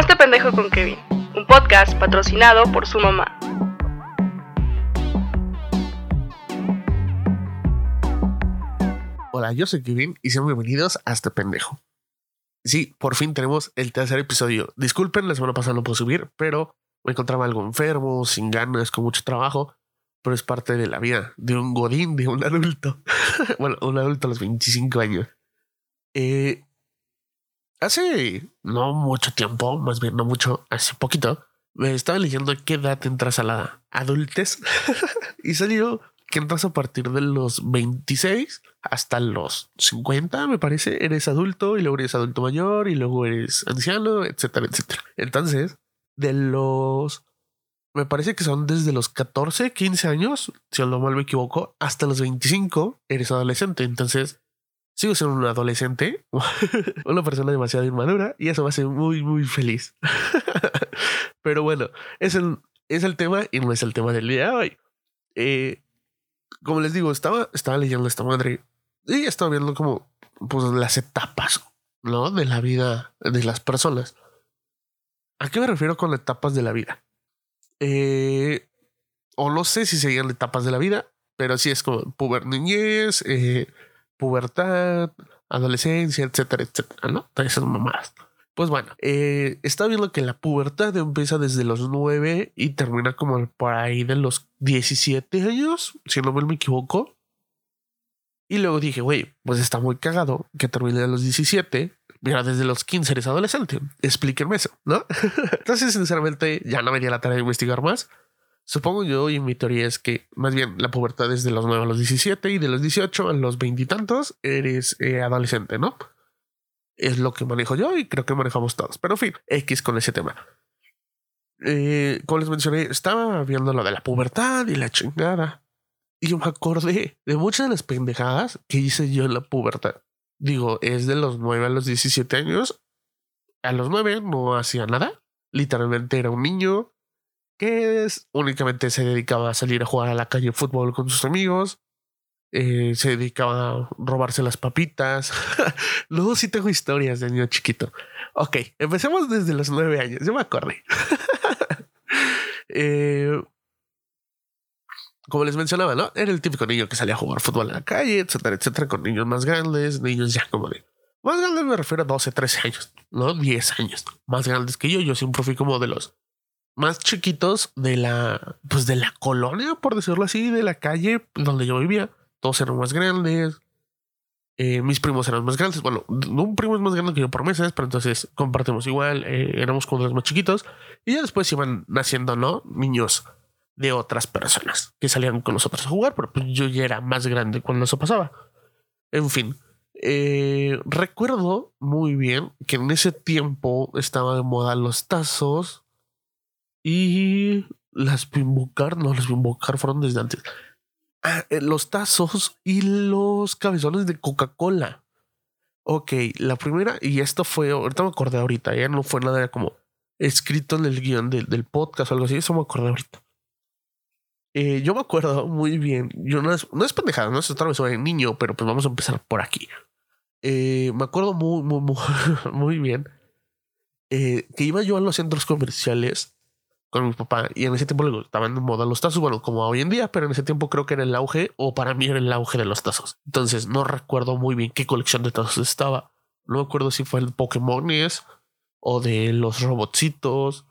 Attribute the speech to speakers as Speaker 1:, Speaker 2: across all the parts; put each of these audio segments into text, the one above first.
Speaker 1: Hazte pendejo con Kevin, un podcast patrocinado por su mamá.
Speaker 2: Hola, yo soy Kevin y sean bienvenidos a este pendejo. Sí, por fin tenemos el tercer episodio. Disculpen, la semana pasada no puedo subir, pero me encontraba algo enfermo, sin ganas, con mucho trabajo, pero es parte de la vida de un godín, de un adulto. bueno, un adulto a los 25 años. Eh, hace no mucho tiempo, más bien no mucho, hace poquito, me estaba leyendo qué edad entras a la adultez y salió que entras a partir de los 26 hasta los 50, me parece. Eres adulto y luego eres adulto mayor y luego eres anciano, etcétera, etcétera. Entonces, de los... Me parece que son desde los 14, 15 años, si no mal me equivoco, hasta los 25 eres adolescente. Entonces, sigo siendo un adolescente, una persona demasiado inmadura y eso me hace muy, muy feliz. Pero bueno, es el, es el tema y no es el tema del día de hoy. Eh, como les digo, estaba, estaba leyendo esta madre y estaba viendo como pues, las etapas, ¿no? De la vida de las personas. ¿A qué me refiero con etapas de la vida? Eh, o no sé si serían etapas de la vida, pero sí es como puber niñez, eh, pubertad, adolescencia, etcétera, etcétera, ¿no? Todas esas mamadas. Pues bueno, eh, está viendo que la pubertad empieza desde los 9 y termina como por ahí de los 17 años, si no me equivoco. Y luego dije, güey, pues está muy cagado que termine a los 17. Mira, desde los 15 eres adolescente. Explíquenme eso, ¿no? Entonces, sinceramente, ya no di la tarea de investigar más. Supongo yo, y mi teoría es que más bien la pubertad es de los 9 a los 17 y de los 18 a los 20 y tantos eres eh, adolescente, ¿no? Es lo que manejo yo y creo que manejamos todos. Pero en fin, X con ese tema. Eh, como les mencioné, estaba viendo lo de la pubertad y la chingada. Y yo me acordé de muchas de las pendejadas que hice yo en la pubertad. Digo, es de los 9 a los 17 años. A los 9 no hacía nada. Literalmente era un niño que únicamente se dedicaba a salir a jugar a la calle fútbol con sus amigos. Eh, se dedicaba a robarse las papitas. Luego sí tengo historias de niño chiquito. Ok, empecemos desde los nueve años. Yo me acordé. eh, como les mencionaba, ¿no? Era el típico niño que salía a jugar fútbol en la calle, etcétera, etcétera, con niños más grandes, niños ya como de... Más grandes me refiero a 12, 13 años, ¿no? 10 años. Más grandes que yo. Yo siempre fui como de los más chiquitos de la, pues de la colonia, por decirlo así, de la calle donde yo vivía todos eran más grandes. Eh, mis primos eran más grandes. Bueno, un primo es más grande que yo por meses, pero entonces compartimos igual. Eh, éramos como los más chiquitos. Y ya después iban naciendo, ¿no? Niños de otras personas que salían con nosotros a jugar, pero pues yo ya era más grande cuando eso pasaba. En fin, eh, recuerdo muy bien que en ese tiempo estaba de moda los tazos y las Bimbocar, no, las Bimbocar fueron desde antes. Ah, eh, los tazos y los cabezones de Coca-Cola. Ok, la primera, y esto fue, ahorita me acordé ahorita, ya no fue nada como escrito en el guion del, podcast o algo así, eso me acordé ahorita. Eh, yo me acuerdo muy bien, yo no es, no es pendejada, no es otra vez sobre niño, pero pues vamos a empezar por aquí. Eh, me acuerdo muy, muy, muy bien que iba yo a los centros comerciales con mi papá y en ese tiempo le gustaban de moda los tazos, bueno, como hoy en día, pero en ese tiempo creo que era el auge o para mí era el auge de los tazos. Entonces no recuerdo muy bien qué colección de tazos estaba. No me acuerdo si fue el Pokémones o de los robotcitos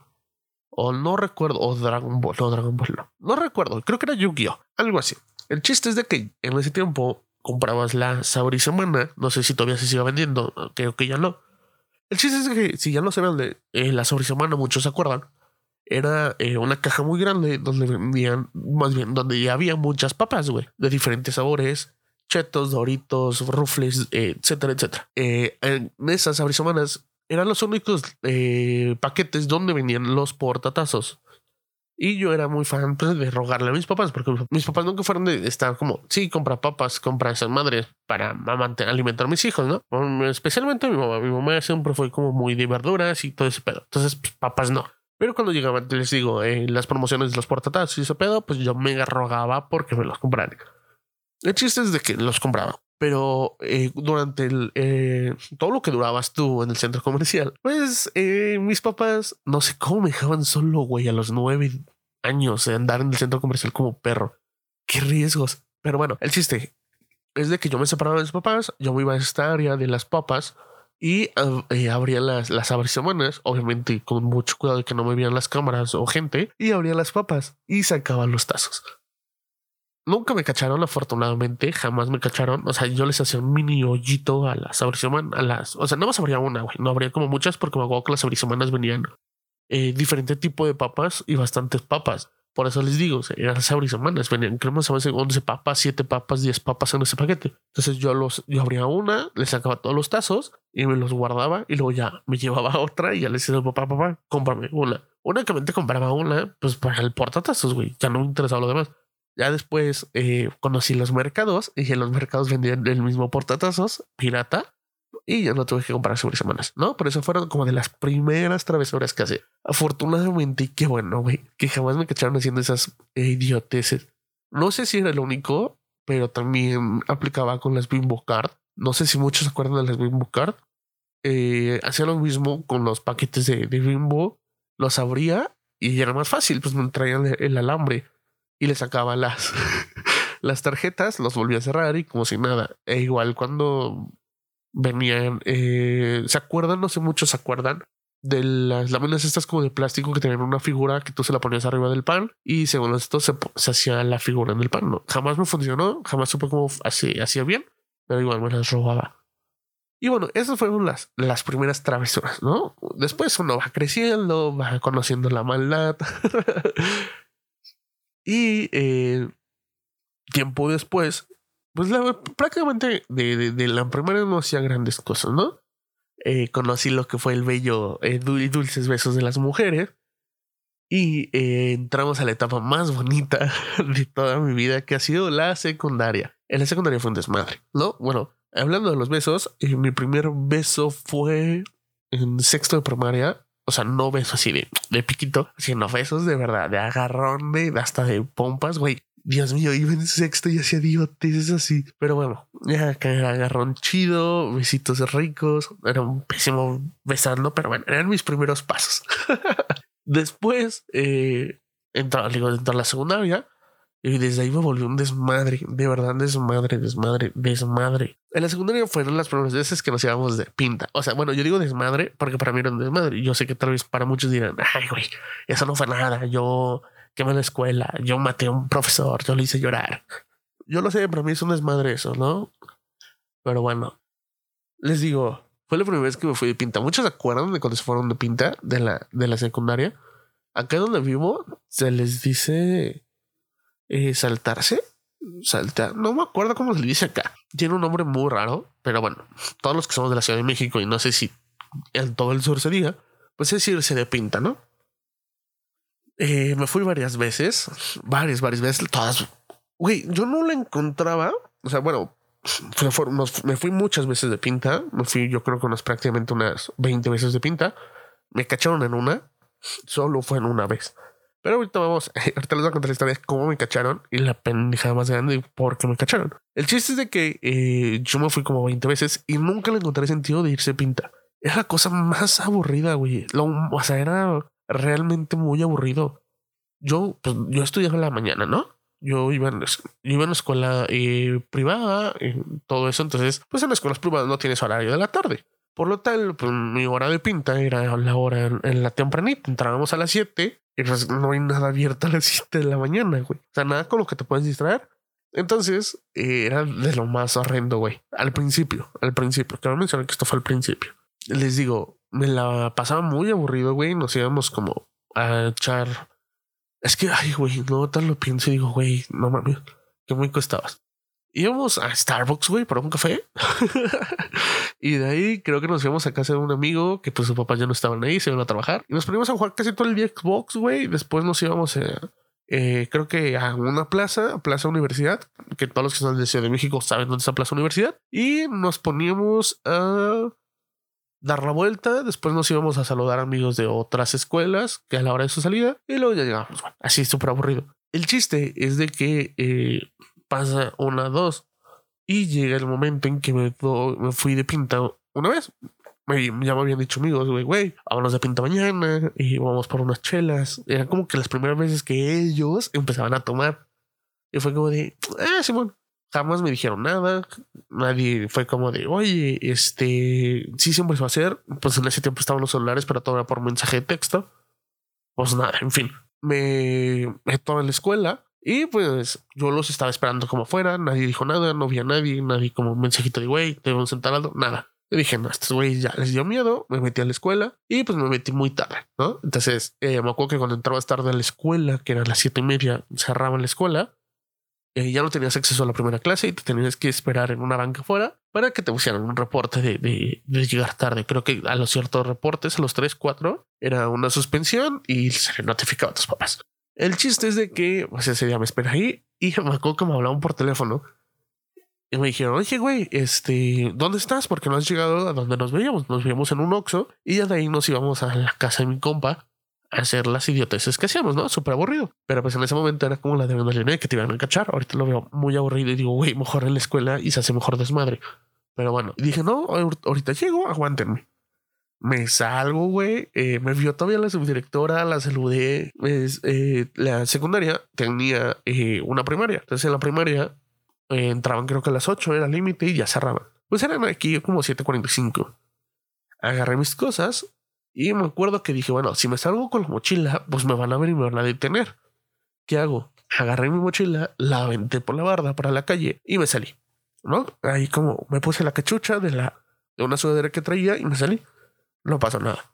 Speaker 2: o no recuerdo, o Dragon Ball, no Dragon Ball, no. No recuerdo, creo que era Yu-Gi-Oh, algo así. El chiste es de que en ese tiempo comprabas la Semana, no sé si todavía se sigue vendiendo, creo que ya no. El chiste es que si ya no se vende eh, la Semana, muchos se acuerdan era eh, una caja muy grande donde vendían, más bien, donde ya había muchas papas, güey, de diferentes sabores, chetos, doritos, rufles, eh, etcétera, etcétera. Eh, en esas abrisomanas eran los únicos paquetes donde venían los portatazos. Y yo era muy fan pues, de rogarle a mis papás, porque mis papás nunca fueron de estar como, sí, compra papas, compra esas madres para alimentar a mis hijos, ¿no? Especialmente mi mamá. Mi mamá siempre fue como muy de verduras y todo ese pedo. Entonces, pues, papas no. Pero cuando llegaban, les digo, en las promociones de los portatazos y ese pedo, pues yo me rogaba porque me los compraran. El chiste es de que los compraba. Pero eh, durante el, eh, todo lo que durabas tú en el centro comercial, pues eh, mis papás no sé cómo me dejaban solo, güey, a los nueve años de andar en el centro comercial como perro. Qué riesgos. Pero bueno, el chiste es de que yo me separaba de mis papás, yo me iba a esta área de las papas y abría las, las abrisomanas, obviamente con mucho cuidado de que no me vieran las cámaras o gente, y abría las papas y sacaba los tazos. Nunca me cacharon, afortunadamente, jamás me cacharon. O sea, yo les hacía un mini hoyito a las abrisomanas, a las, o sea, no más habría una, güey, no habría como muchas porque me acuerdo que las abrisomanas venían eh, diferente tipo de papas y bastantes papas. Por eso les digo, eran semanas, venían, creo más 11 papas, 7 papas, 10 papas en ese paquete. Entonces yo los, yo abría una, les sacaba todos los tazos y me los guardaba y luego ya me llevaba otra y ya les decía, papá, papá, cómprame una. Únicamente compraba una, pues para el portatazos, güey, ya no interesaba lo demás. Ya después eh, conocí los mercados y en los mercados vendían el mismo portatazos pirata y ya no tuve que comprar sobre semanas, ¿no? Por eso fueron como de las primeras travesuras que hace. Afortunadamente, qué bueno, güey, que jamás me cacharon haciendo esas idioteces. No sé si era el único, pero también aplicaba con las Bimbo Card. No sé si muchos se acuerdan de las Bimbo Card. Eh, hacía lo mismo con los paquetes de, Bimbo. Los abría y era más fácil, pues me traían el, el alambre y le sacaba las, las tarjetas, los volvía a cerrar y como si nada. E igual cuando venían, eh, ¿se acuerdan? No sé muchos se acuerdan de las láminas estas como de plástico que tenían una figura que tú se la ponías arriba del pan y según esto se, hacía la figura en el pan. ¿no? Jamás me funcionó, jamás supe cómo hacía bien, pero igual me las robaba. Y bueno, esas fueron las, las primeras travesuras, ¿no? Después uno va creciendo, va conociendo la maldad. y eh, tiempo después pues prácticamente de, de, la primera no hacía grandes cosas, ¿no? Eh, conocí lo que fue el bello y eh, dulces besos de las mujeres y eh, entramos a la etapa más bonita de toda mi vida que ha sido la secundaria. En la secundaria fue un desmadre, ¿no? Bueno, hablando de los besos, mi primer beso fue en sexto de primaria. O sea, no besos así de, de piquito, sino besos de verdad, de agarrón, de hasta de pompas, güey. Dios mío, iba en sexto y hacía es así. Pero bueno, ya que agarrón chido, besitos ricos. Era un pésimo besando, pero bueno, eran mis primeros pasos. Después eh, entró, digo, entró a la secundaria y desde ahí me volvió un desmadre, de verdad, desmadre, desmadre, desmadre. En la secundaria fueron las primeras veces que nos íbamos de pinta. O sea, bueno, yo digo desmadre porque para mí era un desmadre. Yo sé que tal vez para muchos dirán, ay, güey, eso no fue nada. Yo quemé la escuela, yo maté a un profesor, yo le hice llorar. Yo lo sé, para mí es un desmadre eso, ¿no? Pero bueno, les digo, fue la primera vez que me fui de pinta. Muchos se acuerdan de cuando se fueron de pinta de la, de la secundaria. Acá donde vivo se les dice eh, saltarse. Saltar, no me acuerdo cómo se dice acá. Tiene un nombre muy raro, pero bueno, todos los que somos de la Ciudad de México y no sé si en todo el sur se diga, pues es irse de pinta, ¿no? Eh, me fui varias veces, varias, varias veces, todas. Güey, yo no la encontraba. O sea, bueno, me fui muchas veces de pinta. Me fui, yo creo que unas prácticamente unas 20 veces de pinta. Me cacharon en una. Solo fue en una vez. Pero ahorita vamos, ahorita les voy a contar la historia de cómo me cacharon y la pendejada más grande y por qué me cacharon. El chiste es de que eh, yo me fui como 20 veces y nunca le encontré sentido de irse pinta. Era la cosa más aburrida, güey. o sea, era realmente muy aburrido. Yo, pues, yo estudiaba en la mañana, ¿no? Yo iba en, iba en la escuela eh, privada, y todo eso. Entonces, pues en las escuelas privadas no tienes horario de la tarde. Por lo tal, pues mi hora de pinta era la hora en, la tempranita. Entrábamos a las 7 y pues no hay nada abierto a las 7 de la mañana, güey. O sea, nada con lo que te puedes distraer. Entonces, eh, era de lo más horrendo, güey. Al principio, al principio. Quiero mencionar que esto fue al principio. Les digo, me la pasaba muy aburrido, güey. Nos íbamos como a echar. Es que, ay, güey, no tal lo pienso y digo, güey, no mames, qué muy costabas. Íbamos a Starbucks, güey, para un café. y de ahí creo que nos íbamos a casa de un amigo que pues su papá ya no estaban ahí, se iban a trabajar. Y nos poníamos a jugar casi todo el día Xbox, güey. Después nos íbamos a, eh, creo que a una plaza, Plaza Universidad, que todos los que son de Ciudad de México saben dónde está Plaza Universidad. Y nos poníamos a dar la vuelta, después nos íbamos a saludar amigos de otras escuelas que a la hora de su salida y luego ya llegamos. Bueno, así súper aburrido. El chiste es de que eh, pasa una, dos Y llega el momento en que me, me fui de pinta una vez. Me, ya me habían dicho amigos, güey, güey, vámonos de pinta mañana y vamos por unas chelas. Eran como que las primeras veces que ellos empezaban a tomar. Y fue como de, ah, Simón, jamás me dijeron nada. Nadie fue como de, oye, este, sí, siempre se va a hacer. Pues en ese tiempo estaban los celulares, pero todo era por mensaje de texto. Pues nada, en fin. Me meto a la escuela y pues yo los estaba esperando como fuera. Nadie dijo nada, no había nadie, nadie como un mensajito de, güey, debemos sentar algo, nada. Y dije, no, estos güeyes ya les dio miedo, me metí a la escuela y pues me metí muy tarde, ¿no? Entonces, eh, me acuerdo que cuando entrabas tarde a la escuela, que era las siete y media, cerraban la escuela, eh, ya no tenías acceso a la primera clase y te tenías que esperar en una banca fuera para que te pusieran un reporte de, llegar tarde. Creo que a los ciertos reportes, a los tres, cuatro, era una suspensión y se notificaba a tus papás. El chiste es de que pues, ese día me esperé ahí y me acuerdo que me hablaban por teléfono y me dijeron, oye, güey, este, ¿dónde estás? Porque no has llegado a donde nos veíamos. Nos veíamos en un Oxxo y ya de ahí nos íbamos a la casa de mi compa hacer las idioteces que hacíamos, ¿no? Súper aburrido. Pero pues en ese momento era como la de una que te iban a cachar. Ahorita lo veo muy aburrido y digo, güey, mejor en la escuela y se hace mejor desmadre. Pero bueno, dije, no, ahorita llego, aguántenme. Me salgo, güey. Eh, me vio todavía la subdirectora, la saludé. Eh, la secundaria tenía eh, una primaria. Entonces en la primaria entraban creo que a las 8 era límite y ya cerraban. Pues eran aquí como 7.45. Agarré mis cosas y me acuerdo que dije, bueno, si me salgo con la mochila, pues me van a ver y me van a detener. ¿Qué hago? Agarré mi mochila, la aventé por la barda para la calle y me salí. ¿No? Ahí como me puse la cachucha de la de una sudadera que traía y me salí. No pasó nada.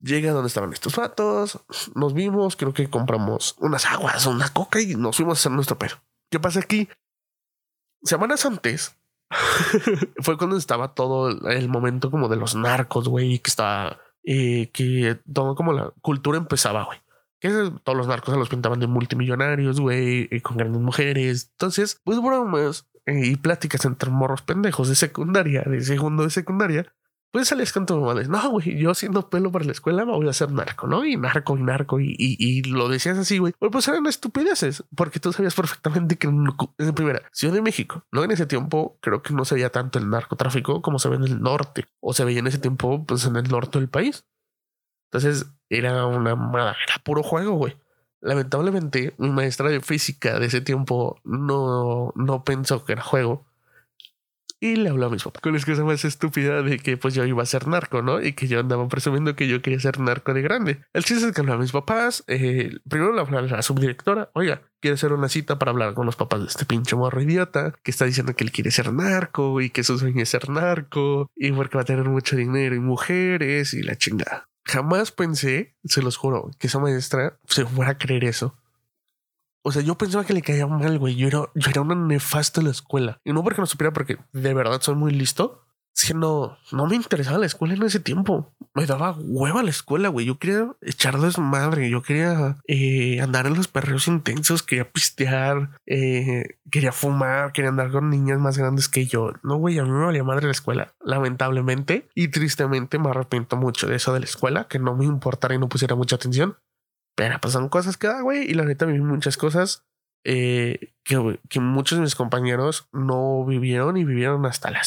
Speaker 2: Llegué a donde estaban estos vatos, nos vimos, creo que compramos unas aguas, una coca y nos fuimos a hacer nuestro perro. ¿Qué pasa aquí? semanas antes fue cuando estaba todo el momento como de los narcos, güey, que estaba, eh, que todo como la cultura empezaba, güey. Que todos los narcos se los pintaban de multimillonarios, güey, con grandes mujeres. Entonces, pues bromas eh, y pláticas entre morros pendejos de secundaria, de segundo de secundaria, pues salías con no, güey, yo haciendo pelo para la escuela me voy a hacer narco, ¿no? Y narco y narco y, y, lo decías así, güey. Pues eran estupideces, porque tú sabías perfectamente que en, primera Ciudad de México, ¿no? En ese tiempo creo que no se veía tanto el narcotráfico como se ve en el norte, o se veía en ese tiempo, pues en el norte del país. Entonces era una era puro juego, güey. Lamentablemente, mi maestra de física de ese tiempo no, no pensó que era juego y le habló a mis papás con la excusa más estúpida de que pues yo iba a ser narco, ¿no? Y que yo andaba presumiendo que yo quería ser narco de grande. El chiste es que habló a mis papás. Eh, primero le habló la subdirectora. Oiga, quiere hacer una cita para hablar con los papás de este pinche morro idiota que está diciendo que él quiere ser narco y que su sueño es ser narco y porque va a tener mucho dinero y mujeres y la chingada. Jamás pensé, se los juro, que esa maestra se fuera a creer eso. O sea, yo pensaba que le caía mal, güey. Yo era, yo era una nefasta en la escuela. Y no porque no supiera, porque de verdad soy muy listo. Es que no, no me interesaba la escuela en ese tiempo. Me daba hueva la escuela, güey. Yo quería echar desmadre. Yo quería eh, andar en los perreos intensos. Quería pistear. Eh, quería fumar. Quería andar con niñas más grandes que yo. No, güey, a mí me valía madre la escuela. Lamentablemente y tristemente me arrepiento mucho de eso de la escuela. Que no me importara y no pusiera mucha atención. Pero pues cosas que da, güey. Y la neta viví muchas cosas eh, que, que, muchos de mis compañeros no vivieron y vivieron hasta la,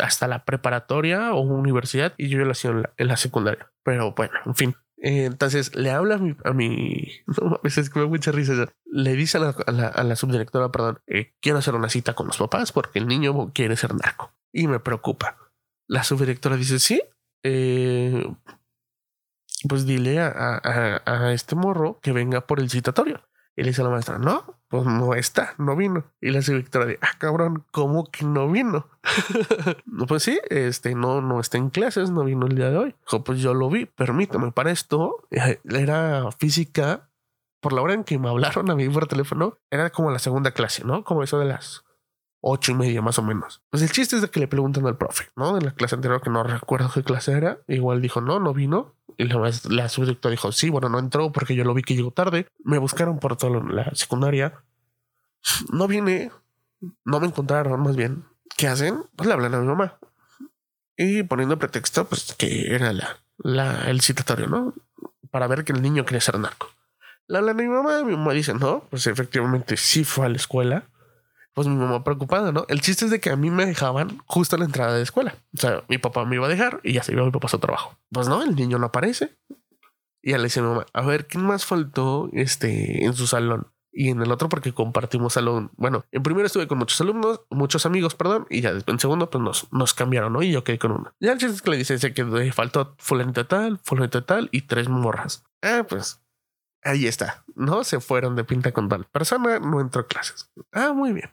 Speaker 2: hasta la preparatoria o universidad. Y yo lo hacía en la, en la secundaria. Pero bueno, en fin. Eh, entonces le habla a mi, a mi a veces que me da mucha risa. Le dice a la, a la, a la subdirectora, perdón, eh, quiero hacer una cita con los papás porque el niño quiere ser narco y me preocupa. La subdirectora dice, sí, eh, pues dile a, a, este morro que venga por el citatorio. Y le dice a la maestra, no, pues no está, no vino. Y la directora de, ah, cabrón, ¿cómo que no vino? no, pues sí, este no, no está en clases, no vino el día de hoy. Dijo, pues yo lo vi, permítame, para esto era física. Por la hora en que me hablaron a mí por teléfono, era como la segunda clase, ¿no? Como eso de las ocho y media más o menos. Pues el chiste es de que le preguntan al profe, ¿no? De la clase anterior que no recuerdo qué clase era. Igual dijo, no, no vino. Y la, la subdirectora dijo, sí, bueno, no entró porque yo lo vi que llegó tarde. Me buscaron por toda la secundaria. No viene, no me encontraron más bien. ¿Qué hacen? Pues le hablan a mi mamá. Y poniendo pretexto, pues que era la, la, el citatorio, ¿no? Para ver que el niño quería ser narco. Le hablan a mi mamá, mi mamá dice, no, pues efectivamente sí fue a la escuela pues mi mamá preocupada, ¿no? El chiste es de que a mí me dejaban justo en la entrada de escuela. O sea, mi papá me iba a dejar y ya se iba mi papá a su trabajo. Pues no, el niño no aparece. Y ya le dice mi mamá, a ver, ¿quién más faltó este, en su salón? Y en el otro porque compartimos salón. Bueno, en primero estuve con muchos alumnos, muchos amigos, perdón, y ya en segundo pues nos, nos cambiaron, ¿no? Y yo quedé con uno. Ya el chiste es que le dice que faltó fulanita tal, fulanita tal y tres morras. Ah, pues ahí está, ¿no? Se fueron de pinta con tal persona, no entró a clases. Ah, muy bien.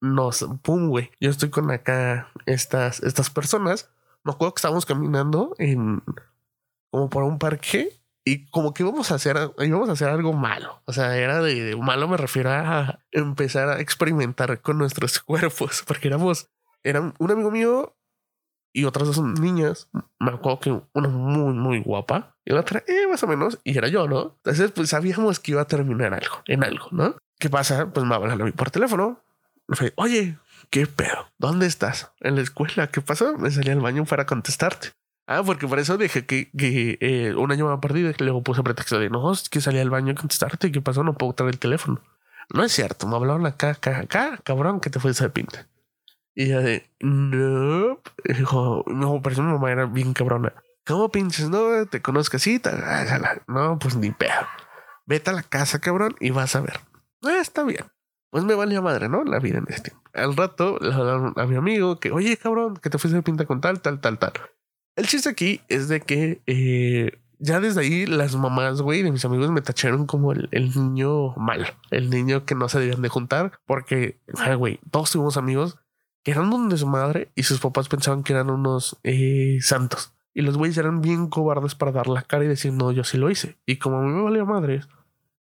Speaker 2: Nos, pum, güey. Yo estoy con acá estas, estas personas. Me acuerdo que estábamos caminando en como por un parque y como que íbamos a hacer, íbamos a hacer algo malo. O sea, era de, malo, me refiero a empezar a experimentar con nuestros cuerpos, porque éramos, eran un amigo mío y otras dos niñas. Me acuerdo que una muy, muy guapa y la otra, eh, más o menos, y era yo, ¿no? Entonces, pues sabíamos que iba a terminar algo, en algo, ¿no? ¿Qué pasa? Pues me hablan a mí por teléfono. Fue, oye, ¿qué pedo? ¿Dónde estás? En la escuela. ¿Qué pasó? Me salí al baño para contestarte. Ah, porque por eso dije que, que eh, un año me perdido y luego puse pretexto de no, es que salí al baño a contestarte. ¿Qué pasó? No puedo traer el teléfono. No es cierto, me hablaron acá, acá, acá, cabrón, que te fuiste de pinta. Y ella de no, dijo, no, pero mi mamá era bien cabrona. ¿Cómo pinches? No, te conozco así. No, pues ni pedo. Vete a la casa, cabrón, y vas a ver. Ah, está bien. Pues me vale madre, ¿no? La vida en este. Al rato hablaron a mi amigo que, oye, cabrón, que te fuiste de pinta con tal, tal, tal, tal. El chiste aquí es de que eh, ya desde ahí las mamás, güey, de mis amigos me tacharon como el, niño malo, el niño que no se debían de juntar, porque, güey, todos tuvimos amigos que eran un desmadre y sus papás pensaban que eran unos eh, santos. Y los güeyes eran bien cobardes para dar la cara y decir, no, yo sí lo hice. Y como a mí me valía madre,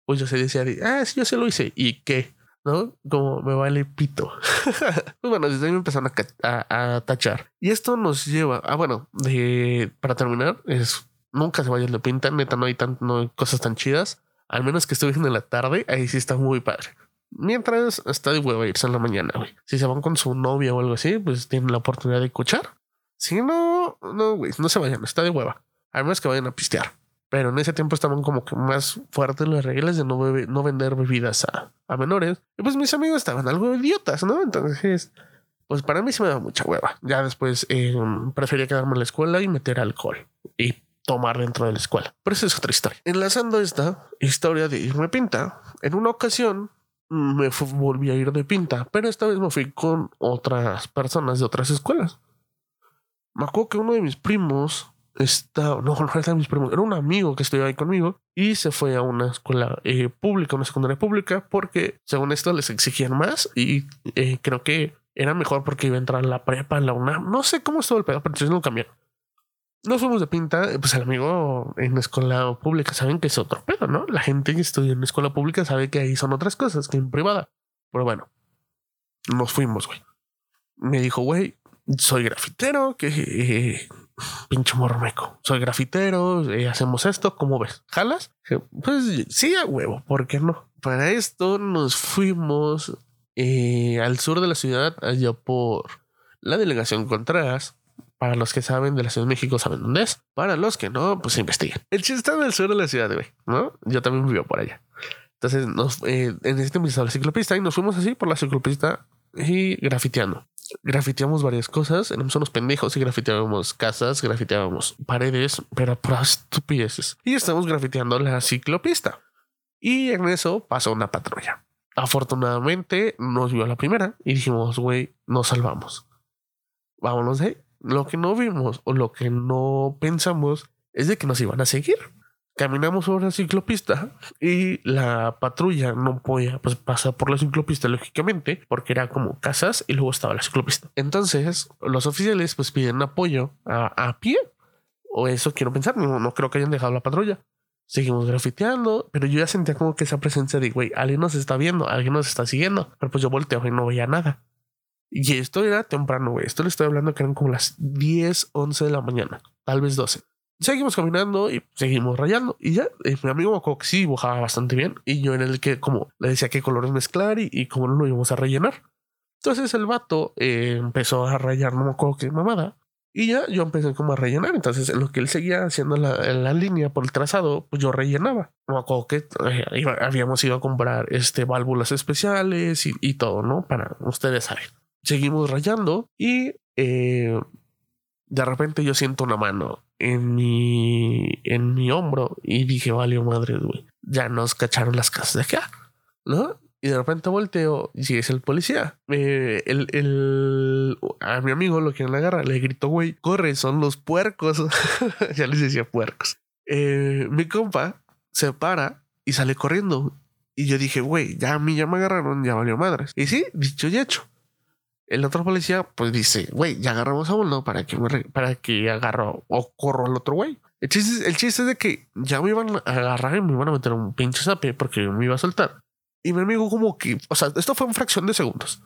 Speaker 2: pues yo se decía, ah, sí, yo sí lo hice. ¿Y qué? ¿No? Como me vale pito. pues bueno, desde ahí me empezaron a, tachar. Y esto nos lleva a, bueno, de, para terminar, es nunca se vayan de pinta, neta, no hay, tan, no hay cosas tan chidas. Al menos que estuvieran en la tarde, ahí sí está muy padre. Mientras está de hueva irse en la mañana, güey. Si se van con su novia o algo así, pues tienen la oportunidad de escuchar. Si no, no, güey, no se vayan, está de hueva. Al menos que vayan a pistear. Pero en ese tiempo estaban como que más fuertes las reglas de no, no vender bebidas a, a, menores. Y pues mis amigos estaban algo idiotas, ¿no? Entonces, pues para mí se me da mucha hueva. Ya después eh, prefería quedarme en la escuela y meter alcohol y tomar dentro de la escuela. Pero esa es otra historia. Enlazando esta historia de irme pinta, en una ocasión me volví a ir de pinta, pero esta vez me fui con otras personas de otras escuelas. Me acuerdo que uno de mis primos no, no era mis primos, era un amigo que estudiaba ahí conmigo y se fue a una escuela eh, pública, una secundaria pública, porque según esto les exigían más y eh, creo que era mejor porque iba a entrar a la prepa, en la UNAM. No sé cómo estuvo el pedo, pero no cambió. Nos fuimos de pinta, pues el amigo en la escuela pública saben que es otro pedo, ¿no? La gente que estudia en la escuela pública sabe que ahí son otras cosas que en privada. Pero bueno, nos fuimos, güey. Me dijo, güey, soy grafitero, que eh, pinche mormeco. Soy grafitero, eh, hacemos esto, ¿cómo ves? ¿Jalas? Pues sí, a huevo, ¿por qué no? Para esto nos fuimos eh, al sur de la ciudad, allá por la delegación Contreras. Para los que saben de la Ciudad de México, saben dónde es. Para los que no, pues investiguen. El chiste está en el sur de la ciudad, güey, ¿no? Yo también vivo por allá. Entonces, nos, eh, en este momento la ciclopista y nos fuimos así por la ciclopista y grafiteando grafiteamos varias cosas, éramos unos pendejos y grafiteábamos casas, grafiteábamos paredes, pero por estupideces. Y estamos grafiteando la ciclopista. Y en eso pasó una patrulla. Afortunadamente nos vio la primera y dijimos, güey, nos salvamos. Vámonos de Lo que no vimos o lo que no pensamos es de que nos iban a seguir caminamos sobre la ciclopista y la patrulla no podía pues, pasar por la ciclopista lógicamente porque era como casas y luego estaba la ciclopista. Entonces los oficiales pues piden apoyo a, pie o eso quiero pensar, no, no, creo que hayan dejado la patrulla. Seguimos grafiteando, pero yo ya sentía como que esa presencia de, güey, alguien nos está viendo, alguien nos está siguiendo, pero pues yo volteo y no veía nada. Y esto era temprano, güey. Esto le estoy hablando que eran como las 10, 11 de la mañana, tal vez 12 seguimos caminando y seguimos rayando. Y ya, eh, mi amigo que sí dibujaba bastante bien. Y yo en el que, como le decía qué colores mezclar y, y cómo lo íbamos a rellenar. Entonces el vato eh, empezó a rayar, no me acuerdo mamada. Y ya yo empecé como a rellenar. Entonces, en lo que él seguía haciendo la, la línea por el trazado, pues yo rellenaba. Me acuerdo que eh, habíamos ido a comprar este, válvulas especiales y, y, todo, ¿no? Para ustedes saben. Seguimos rayando y de repente yo siento una mano en mi, en mi hombro y dije, vale, madre, güey. Ya nos cacharon las casas de acá, ¿no? Y de repente volteo y es el policía. Eh, el, el, a mi amigo lo quieren agarrar. Le grito, güey, corre, son los puercos. ya les decía puercos. Eh, mi compa se para y sale corriendo. Y yo dije, güey, ya a mí ya me agarraron, ya valió madres. Y sí, dicho y hecho. El otro policía, pues dice, güey, ya agarramos a uno para que, para que agarro o corro al otro güey. El chiste, el chiste es de que ya me iban a agarrar y me iban a meter un pinche zape porque me iba a soltar. Y mi amigo como que, o sea, esto fue en fracción de segundos.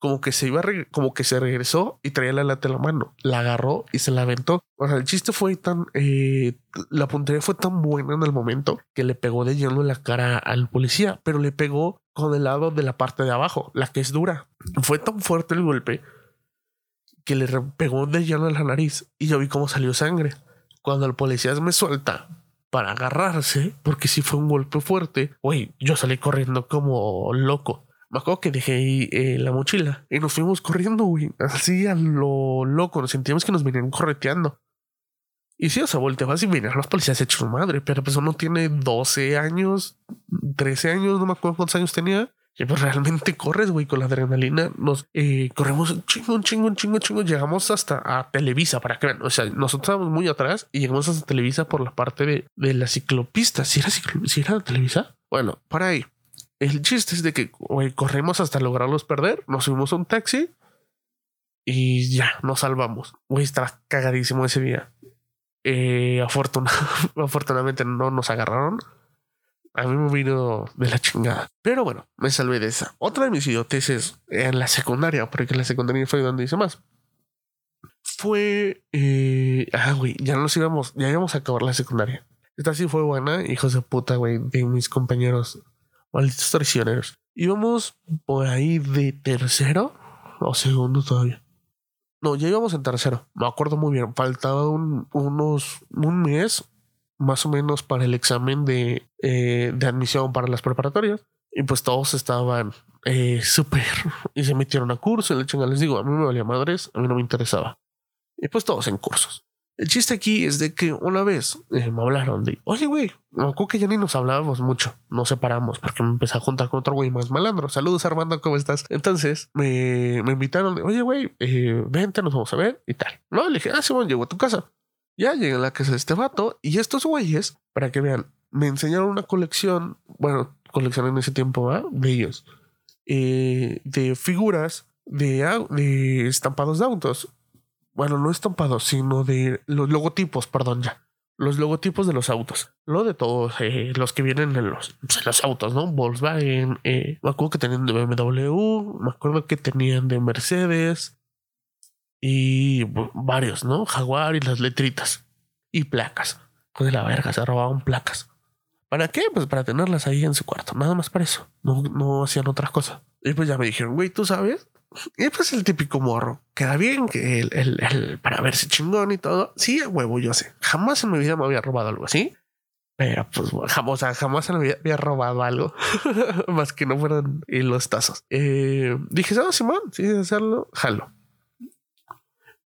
Speaker 2: Como que se iba, como que se regresó y traía la lata en la mano. La agarró y se la aventó. O sea, el chiste fue tan, eh, la puntería fue tan buena en el momento que le pegó de lleno en la cara al policía, pero le pegó con el lado de la parte de abajo, la que es dura. Fue tan fuerte el golpe que le pegó de lleno en la nariz y yo vi cómo salió sangre. Cuando el policía me suelta, para agarrarse, porque si fue un golpe fuerte, güey, yo salí corriendo como loco. Me acuerdo que dejé ahí eh, la mochila y nos fuimos corriendo, güey, así a lo loco, nos sentíamos que nos venían correteando. Y si, o sea, volteabas y venían los policías hechos madre, pero pues uno tiene 12 años, 13 años, no me acuerdo cuántos años tenía. Y pues realmente corres, güey, con la adrenalina. Nos eh, corremos un chingo, un chingo, un chingo, chingo. Llegamos hasta a Televisa para que vean. O sea, nosotros estábamos muy atrás y llegamos hasta Televisa por la parte de, de la ciclopista. Si era, si era Televisa? Bueno, para ahí. El chiste es de que güey, corremos hasta lograrlos perder. Nos subimos a un taxi y ya nos salvamos. Güey, estaba cagadísimo ese día. Eh, afortunadamente no nos agarraron a mí me vino de la chingada. Pero bueno, me salvé de esa. Otra de mis idioteces en la secundaria, porque en la secundaria fue donde hice más. Fue. Eh, ah, güey, ya nos íbamos, ya íbamos a acabar la secundaria. Esta sí fue buena, hijos de puta, güey, de mis compañeros, malditos traicioneros. Íbamos por ahí de tercero o segundo todavía. No, ya íbamos en tercero. Me acuerdo muy bien. Faltaba un, unos, un mes más o menos para el examen de, eh, de admisión para las preparatorias. Y pues todos estaban eh, súper y se metieron a curso. Le les digo, a mí me valía madres, a mí no me interesaba. Y pues todos en cursos. El chiste aquí es de que una vez eh, me hablaron de, oye, güey, me acuerdo que ya ni nos hablábamos mucho, nos separamos porque me empecé a juntar con otro güey más malandro. Saludos, Armando, ¿cómo estás? Entonces me, me invitaron de, oye, güey, eh, vente, nos vamos a ver y tal. No, le dije, ah, sí, llego a tu casa. Ya llegué a la casa de este vato y estos güeyes, para que vean, me enseñaron una colección, bueno, colección en ese tiempo, De ellos, eh, de figuras de, de estampados de autos. Bueno, no estampados, sino de los logotipos, perdón, ya. Los logotipos de los autos. Lo de todos, eh, los que vienen en los, pues, los autos, ¿no? Volkswagen, eh, me acuerdo que tenían de BMW, me acuerdo que tenían de Mercedes, y varios, ¿no? Jaguar y las letritas y placas. Pues de la verga, se robaban placas. ¿Para qué? Pues para tenerlas ahí en su cuarto, nada más para eso. No, no hacían otra cosa. Y pues ya me dijeron, güey, ¿tú sabes? Y pues el típico morro. Queda bien que el, el, el para verse chingón y todo. Sí, huevo, yo sé. Jamás en mi vida me había robado algo así. Pero pues jamás, jamás en mi vida había robado algo. más que no fueran los tazos. Eh, dije, ¿sabes, Simón? Sí, hacerlo, jalo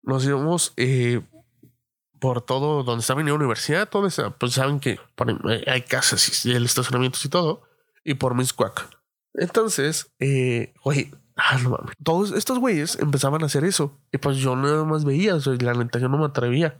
Speaker 2: nos íbamos eh, por todo donde estaba la universidad, todo eso, pues saben que eh, hay casas y el estacionamiento y todo, y por Miscuac. Entonces, eh, ah, todos estos güeyes empezaban a hacer eso, y pues yo nada más veía, o la neta yo no me atrevía.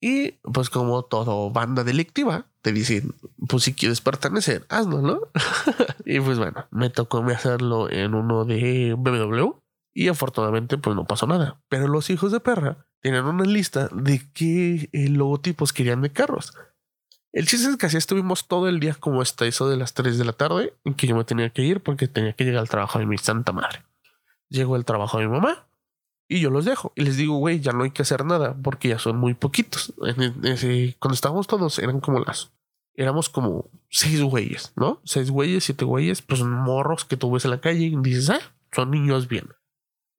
Speaker 2: Y pues como todo banda delictiva, te dicen, pues si quieres pertenecer, hazlo, ¿no? y pues bueno, me tocó hacerlo en uno de BMW y afortunadamente, pues no pasó nada. Pero los hijos de perra tenían una lista de qué eh, logotipos querían de carros. El chiste es que así estuvimos todo el día como hasta eso de las 3 de la tarde, en que yo me tenía que ir porque tenía que llegar al trabajo de mi santa madre. Llegó el trabajo de mi mamá y yo los dejo. Y les digo, güey, ya no hay que hacer nada porque ya son muy poquitos. cuando estábamos todos eran como las... Éramos como seis güeyes, ¿no? Seis güeyes, siete güeyes, pues morros que tú ves en la calle y dices, ah, son niños bien.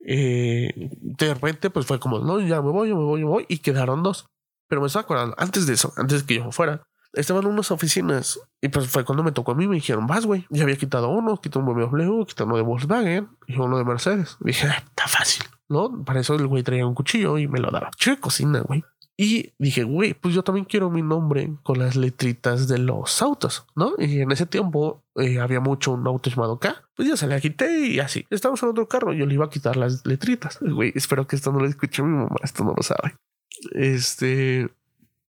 Speaker 2: Eh, de repente, pues fue como, no, ya me voy, yo me voy, yo me voy. Y quedaron dos. Pero me estaba acordando, antes de eso, antes de que yo fuera, estaban unas oficinas. Y pues fue cuando me tocó a mí, me dijeron, vas, güey. Ya había quitado uno, quitó un BMW, quitó uno de Volkswagen y uno de Mercedes. dije, ah, está fácil, ¿no? Para eso el güey traía un cuchillo y me lo daba. Chido de cocina, güey. Y dije, güey, pues yo también quiero mi nombre con las letritas de los autos, ¿no? Y en ese tiempo eh, había mucho un auto llamado K. Pues ya se le quité y así. Estamos en otro carro, yo le iba a quitar las letritas. Güey, espero que esto no lo escuche mi mamá, esto no lo sabe. Este,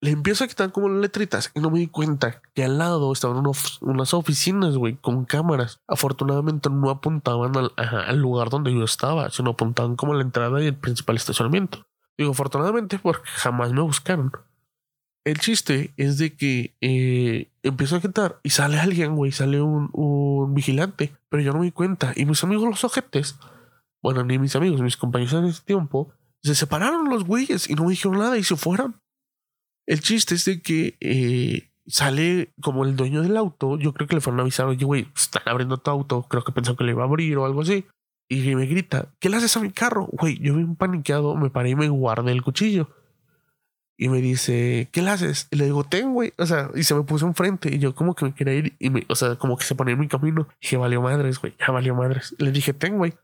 Speaker 2: le empiezo a quitar como letritas y no me di cuenta que al lado estaban unas oficinas, güey, con cámaras. Afortunadamente no apuntaban al, al, lugar donde yo estaba, sino apuntaban como la entrada y el principal estacionamiento. Digo, afortunadamente, porque jamás me buscaron. El chiste es de que eh, empiezo a quitar y sale alguien, güey, sale un, un, vigilante, pero yo no me di cuenta. Y mis amigos, los ojetes, bueno, ni mis amigos, mis compañeros en ese tiempo, se separaron los güeyes y no me dijeron nada y se fueron. El chiste es de que eh, sale como el dueño del auto. Yo creo que le fueron a avisar, oye, güey, están abriendo tu auto. Creo que pensó que le iba a abrir o algo así. Y me grita, ¿qué le haces a mi carro? Güey, yo vi un paniqueado, me paré y me guardé el cuchillo. Y me dice, ¿qué le haces? Y le digo, ten, güey. O sea, y se me puso enfrente. Y yo, como que me quería ir. Y me, o sea, como que se ponía en mi camino. Y dije, valió madres, güey. Ya valió madres. le dije, ten, güey.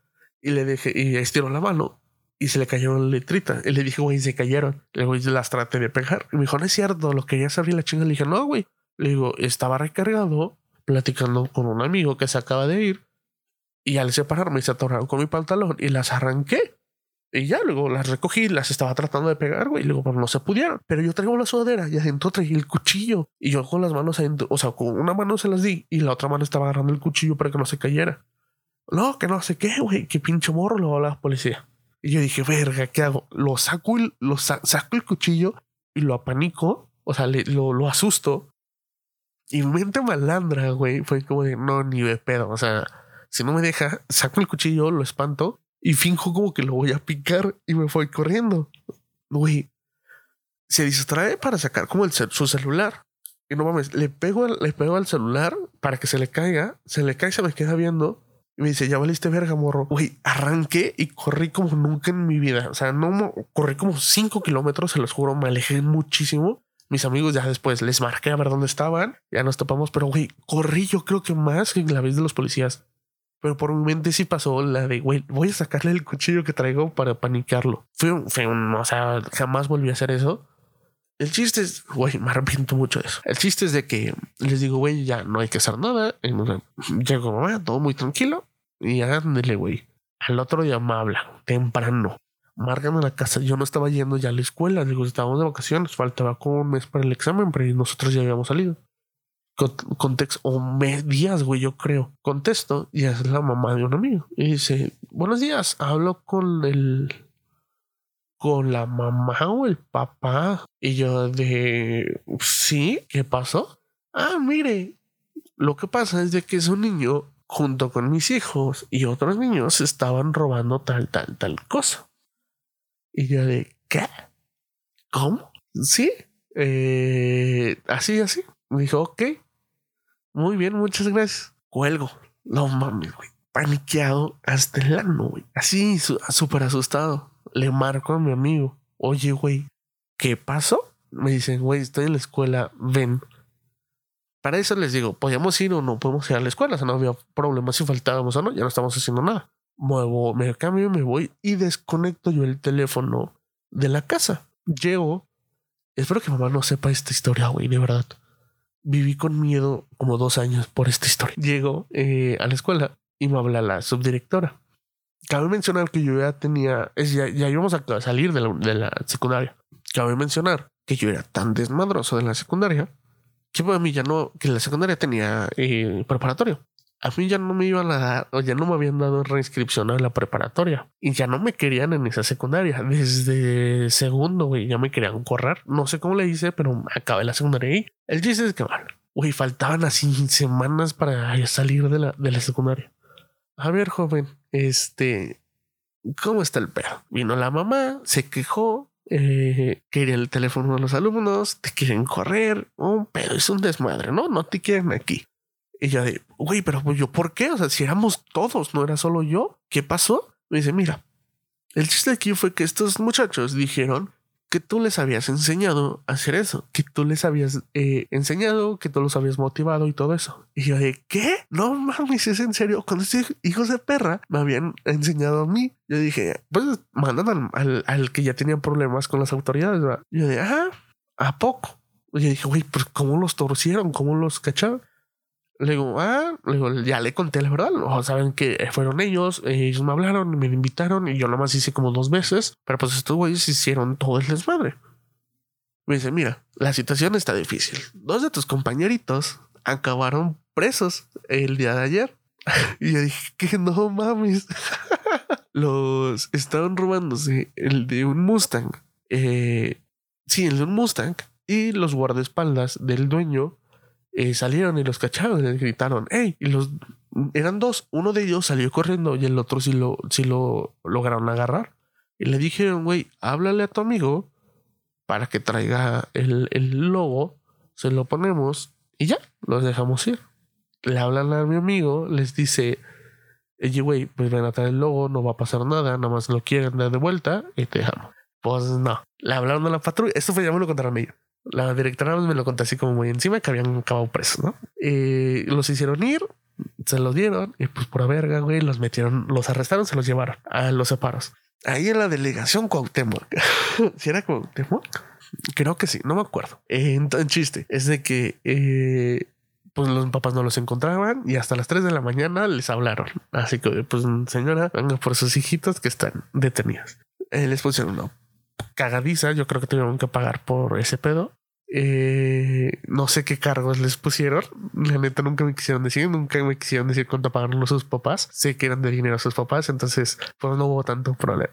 Speaker 2: Y le dejé, y estiró la mano. Y se le cayeron letritas. Y le dije, güey, se cayeron. Luego las traté de pegar. Y me dijo, no es cierto, lo que ya sabía la chinga. Le dije, no, güey. Le digo, estaba recargado, platicando con un amigo que se acaba de ir. Y al separarme se atoraron con mi pantalón y las arranqué. Y ya luego las recogí, las estaba tratando de pegar, güey. Y luego, pues no se pudieron. Pero yo traigo la sudadera y adentro traía el cuchillo. Y yo con las manos adentro, o sea, con una mano se las di y la otra mano estaba agarrando el cuchillo para que no se cayera. No, que no sé qué, güey, qué pinche morro lo va la policía. Y yo dije, verga, ¿qué hago? Lo saco, y lo saco el cuchillo y lo apanico, o sea, lo, lo asusto. Y mente malandra, güey, fue como de, no, ni de pedo, o sea si no me deja, saco el cuchillo, lo espanto y finjo como que lo voy a picar y me voy corriendo. Güey, se distrae para sacar como el su celular. Y no mames, le pego, le pego al celular para que se le caiga, se le cae, se me queda viendo me dice, ya valiste verga, morro. Güey, arranqué y corrí como nunca en mi vida. O sea, no corrí como cinco kilómetros, se los juro, me alejé muchísimo. Mis amigos ya después les marqué a ver dónde estaban, ya nos topamos, pero güey, corrí yo creo que más que la vez de los policías. Pero por mi mente sí pasó la de, güey, voy a sacarle el cuchillo que traigo para panicarlo. Fue un, fue un, o sea, jamás volví a hacer eso. El chiste es, güey, me arrepiento mucho de eso. El chiste es de que les digo, güey, ya no hay que hacer nada. Llego, mamá, todo muy tranquilo. Y ándele, güey. Al otro día me habla, temprano. A la casa. Yo no estaba yendo ya a la escuela. Digo, estábamos de vacaciones. Faltaba como un mes para el examen, pero nosotros ya habíamos salido contexto, o mes, días, güey, yo creo. Contesto y es la mamá de un amigo. Y dice, buenos días, hablo con el, con la mamá o el papá. Y yo de, sí, ¿qué pasó? Ah, mire, lo que pasa es de que es un niño junto con mis hijos y otros niños estaban robando tal, tal, tal cosa. Y yo de, ¿qué? ¿Cómo? Sí, eh, así, así. Me dijo, ok, muy bien, muchas gracias. Cuelgo. No mames, güey. Paniqueado hasta el ano, güey. Así, súper asustado. Le marco a mi amigo. Oye, güey, ¿qué pasó? Me dicen, güey, estoy en la escuela, ven. Para eso les digo, podíamos ir o no podemos ir a la escuela. O sea, no había problema si faltábamos o no, ya no estamos haciendo nada. Muevo, me cambio, me voy y desconecto yo el teléfono de la casa. Llego. Espero que mamá no sepa esta historia, güey, de verdad viví con miedo como dos años por esta historia. Llego eh, a la escuela y me habla la subdirectora. Cabe mencionar que yo ya tenía, ya, ya íbamos a salir de la, de la secundaria. Cabe mencionar que yo era tan desmadroso de la secundaria que a mí ya no, que la secundaria tenía eh, preparatorio a mí ya no me iban a dar, o ya no me habían dado reinscripción a la preparatoria. Y ya no me querían en esa secundaria. Desde segundo, güey, ya me querían correr. No sé cómo le hice, pero acabé la secundaria ahí. El chiste es que, bueno, güey, faltaban así semanas para salir de la, de la secundaria. A ver, joven, este, ¿cómo está el perro? Vino la mamá, se quejó, eh, el teléfono de los alumnos, te quieren correr, un pedo, es un desmadre, ¿no? No te quieren aquí. Y yo de, güey, pero yo, ¿por qué? O sea, si éramos todos, no era solo yo. ¿Qué pasó? Me dice, mira, El chiste aquí fue que estos muchachos dijeron que tú les habías enseñado a hacer eso, que tú les habías eh, enseñado, que tú los habías motivado y todo eso. Y yo de, ¿qué? No mames, es en serio. Cuando estos hijos de perra me habían enseñado a mí, yo dije, pues mandan al, al, que ya tenía problemas con las autoridades. ¿verdad? Yo de, ah, ¿a poco? Y yo dije, güey, pues ¿cómo los torcieron? ¿Cómo los cacharon? Le digo, ah, le digo, ya le conté la verdad. O saben que fueron ellos, ellos me hablaron, me invitaron y yo nomás hice como dos veces. Pero pues estos güeyes hicieron todo el desmadre. Me dice, mira, la situación está difícil. Dos de tus compañeritos acabaron presos el día de ayer. y yo dije, que no mames. Los estaban robándose el de un Mustang. Eh, sí, el de un Mustang. Y los guardaespaldas del dueño eh, salieron y los cacharon y gritaron, hey, y los eran dos, uno de ellos salió corriendo y el otro sí lo, sí lo lograron agarrar. Y le dijeron, güey, háblale a tu amigo para que traiga el, el logo, se lo ponemos y ya, los dejamos ir. Le hablan a mi amigo, les dice, oye, güey, pues ven a traer el logo, no va a pasar nada, nada más lo quieren dar de vuelta y te dejamos. Pues no, le hablaron a la patrulla, esto fue ya me lo contaron ellos la directora me lo contó así como muy encima que habían acabado presos, ¿no? Y los hicieron ir, se los dieron y pues por verga, güey, los metieron, los arrestaron, se los llevaron a los separos. Ahí en la delegación Cuauhtémoc. si era Cuauhtémoc? Creo que sí, no me acuerdo. En chiste es de que eh, pues los papás no los encontraban y hasta las 3 de la mañana les hablaron. Así que, pues, señora, venga por sus hijitos que están detenidos. Eh, les pusieron una cagadiza. Yo creo que tuvieron que pagar por ese pedo. Eh, no sé qué cargos les pusieron. La neta nunca me quisieron decir, nunca me quisieron decir cuánto pagaron sus papás. Sé que eran de dinero sus papás, entonces pues no hubo tanto problema.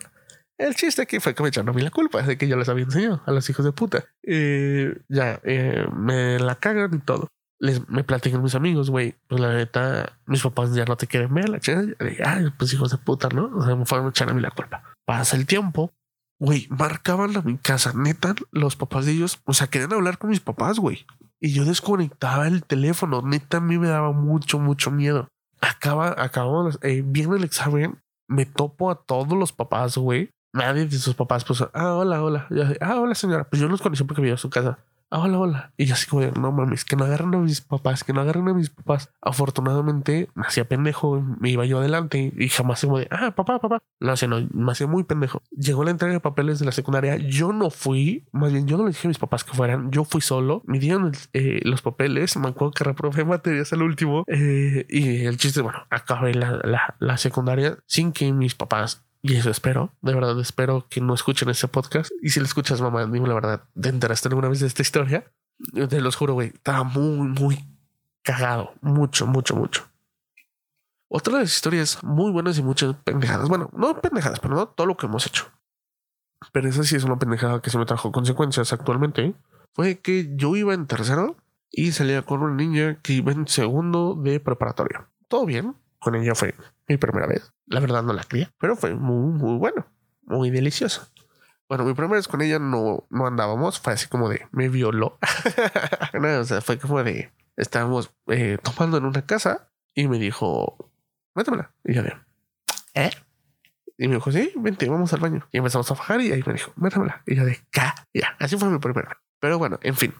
Speaker 2: El chiste aquí fue que me echaron a mí la culpa de que yo les había enseñado a los hijos de puta. Eh, ya, eh, me la cagan y todo. Les, me platican mis amigos, güey, pues la neta, mis papás ya no te quieren ver, la chica, ay, pues hijos de puta, ¿no? O sea, me fueron a echar a mí la culpa. Pasa el tiempo, Güey, marcaban a mi casa, neta, los papás de ellos, o sea, querían hablar con mis papás, güey. Y yo desconectaba el teléfono, neta, a mí me daba mucho, mucho miedo. Acaba, acabamos, eh, viene el examen, me topo a todos los papás, güey. Nadie de sus papás, pues, ah, hola, hola. ah, hola, señora. Pues yo los conocí porque vivía a su casa. Ah, hola, hola. Y yo así como, no mames, que no agarren a mis papás, que no agarren a mis papás. Afortunadamente, me hacía pendejo, me iba yo adelante y jamás se de, ah, papá, papá. No, sé, no, me hacía muy pendejo. Llegó la entrega de papeles de la secundaria. Yo no fui, más bien, yo no le dije a mis papás que fueran. Yo fui solo. Me dieron eh, los papeles. Me acuerdo que reprobé materias al último. Eh, y el chiste, bueno, acabé la, la, la secundaria sin que mis papás y eso espero, de verdad espero que no escuchen este podcast. Y si lo escuchas, mamá, dime la verdad, ¿te enteraste alguna vez de esta historia? Te los juro, güey, estaba muy, muy cagado. Mucho, mucho, mucho. Otra de las historias muy buenas y muchas pendejadas. Bueno, no pendejadas, pero no todo lo que hemos hecho. Pero esa sí es una pendejada que se me trajo consecuencias actualmente. Fue que yo iba en tercero y salía con una niña que iba en segundo de preparatoria. Todo bien, con ella fue mi primera vez. La verdad no la quería, pero fue muy, muy bueno, muy delicioso. Bueno, mi primera vez con ella no, no andábamos, fue así como de me violó. o sea, fue como de estábamos eh, tomando en una casa y me dijo, métemela. Y yo de, ¿eh? Y me dijo, sí, vente, vamos al baño. Y empezamos a fajar y ahí me dijo, métemela. Y yo de, ¿qué? ya, así fue mi primera. Pero bueno, en fin,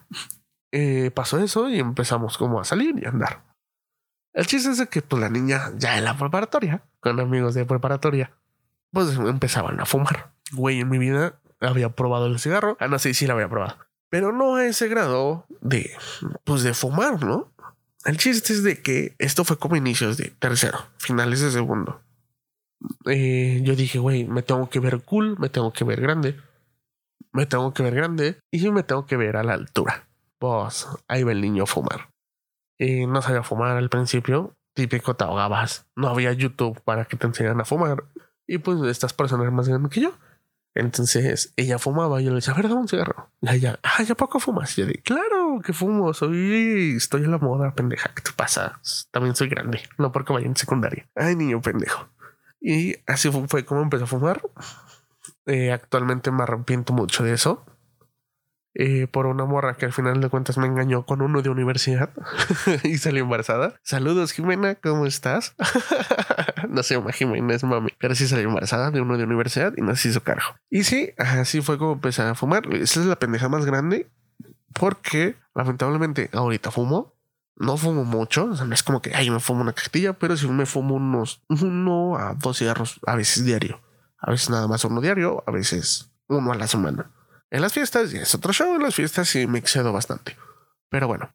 Speaker 2: eh, pasó eso y empezamos como a salir y a andar. El chiste es que pues la niña ya en la preparatoria, con amigos de preparatoria, pues empezaban a fumar. Güey, en mi vida había probado el cigarro. Ah, no sé si la había probado. Pero no a ese grado de, pues de fumar, ¿no? El chiste es de que esto fue como inicios de tercero, finales de segundo. Eh, yo dije, güey, me tengo que ver cool, me tengo que ver grande, me tengo que ver grande y me tengo que ver a la altura. Pues ahí va el niño a fumar y no sabía fumar al principio. Típico, te ahogabas. No había YouTube para que te enseñaran a fumar. Y pues estas personas más grandes que yo. Entonces ella fumaba y yo le decía, a un cigarro. Y ella, ah, ¿ya poco fumas? Y yo dije, claro que fumo, soy, estoy en la moda, pendeja, ¿qué te pasa? También soy grande, no porque vaya en secundaria. Ay, niño pendejo. Y así fue, como empezó a fumar. Eh, actualmente me arrepiento mucho de eso. Eh, por una morra que al final de cuentas me engañó con uno de universidad y salió embarazada. Saludos, Jimena, ¿cómo estás? no se llama Jimena, es mami, pero sí salió embarazada de uno de universidad y nos hizo cargo. Y sí, así fue como empecé a fumar. Esa es la pendeja más grande porque lamentablemente ahorita fumo. No fumo mucho, o sea, no es como que ay, me fumo una cajetilla, pero sí me fumo unos uno a dos cigarros a veces diario. A veces nada más uno diario, a veces uno a la semana. En las fiestas ya es otro show, en las fiestas sí me excedo bastante. Pero bueno,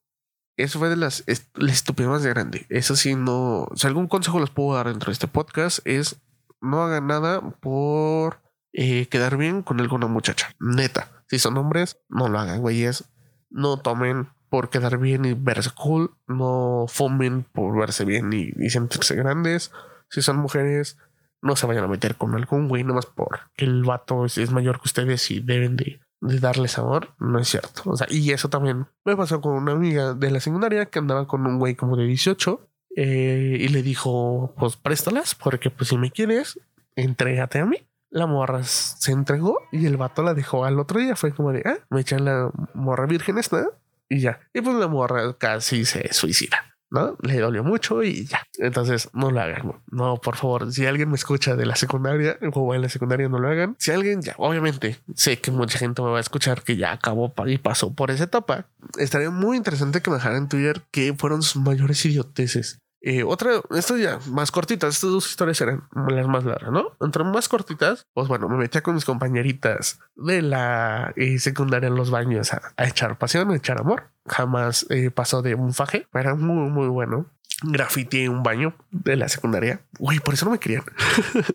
Speaker 2: eso fue de las la estupidez más grande. Eso sí, no. Si algún consejo les puedo dar dentro de este podcast es no hagan nada por eh, quedar bien con alguna muchacha. Neta. Si son hombres, no lo hagan, güeyes. No tomen por quedar bien y verse cool. No fumen por verse bien y, y sentirse grandes. Si son mujeres, no se vayan a meter con algún güey nomás porque el vato es, mayor que ustedes y deben de, darles amor. No es cierto. O sea, y eso también me pasó con una amiga de la secundaria que andaba con un güey como de 18 eh, y le dijo, pues préstalas porque pues si me quieres, entrégate a mí. La morra se entregó y el vato la dejó al otro día. Fue como de, ah, me echan la morra virgen esta y ya. Y pues la morra casi se suicida. ¿No? Le dolió mucho y ya. Entonces, no lo hagan. No, por favor, si alguien me escucha de la secundaria o en la secundaria, no lo hagan. Si alguien ya, obviamente, sé que mucha gente me va a escuchar que ya acabó y pasó por esa etapa. Estaría muy interesante que me dejaran en Twitter que fueron sus mayores idioteces. Eh, otra, esto ya más cortitas, estas dos historias eran las más largas, ¿no? Entre más cortitas, pues bueno, me metía con mis compañeritas de la eh, secundaria en los baños a, echar pasión, a echar amor. Jamás eh, pasó de un faje, era muy, muy bueno. Grafiteé un baño de la secundaria. Uy, por eso no me querían.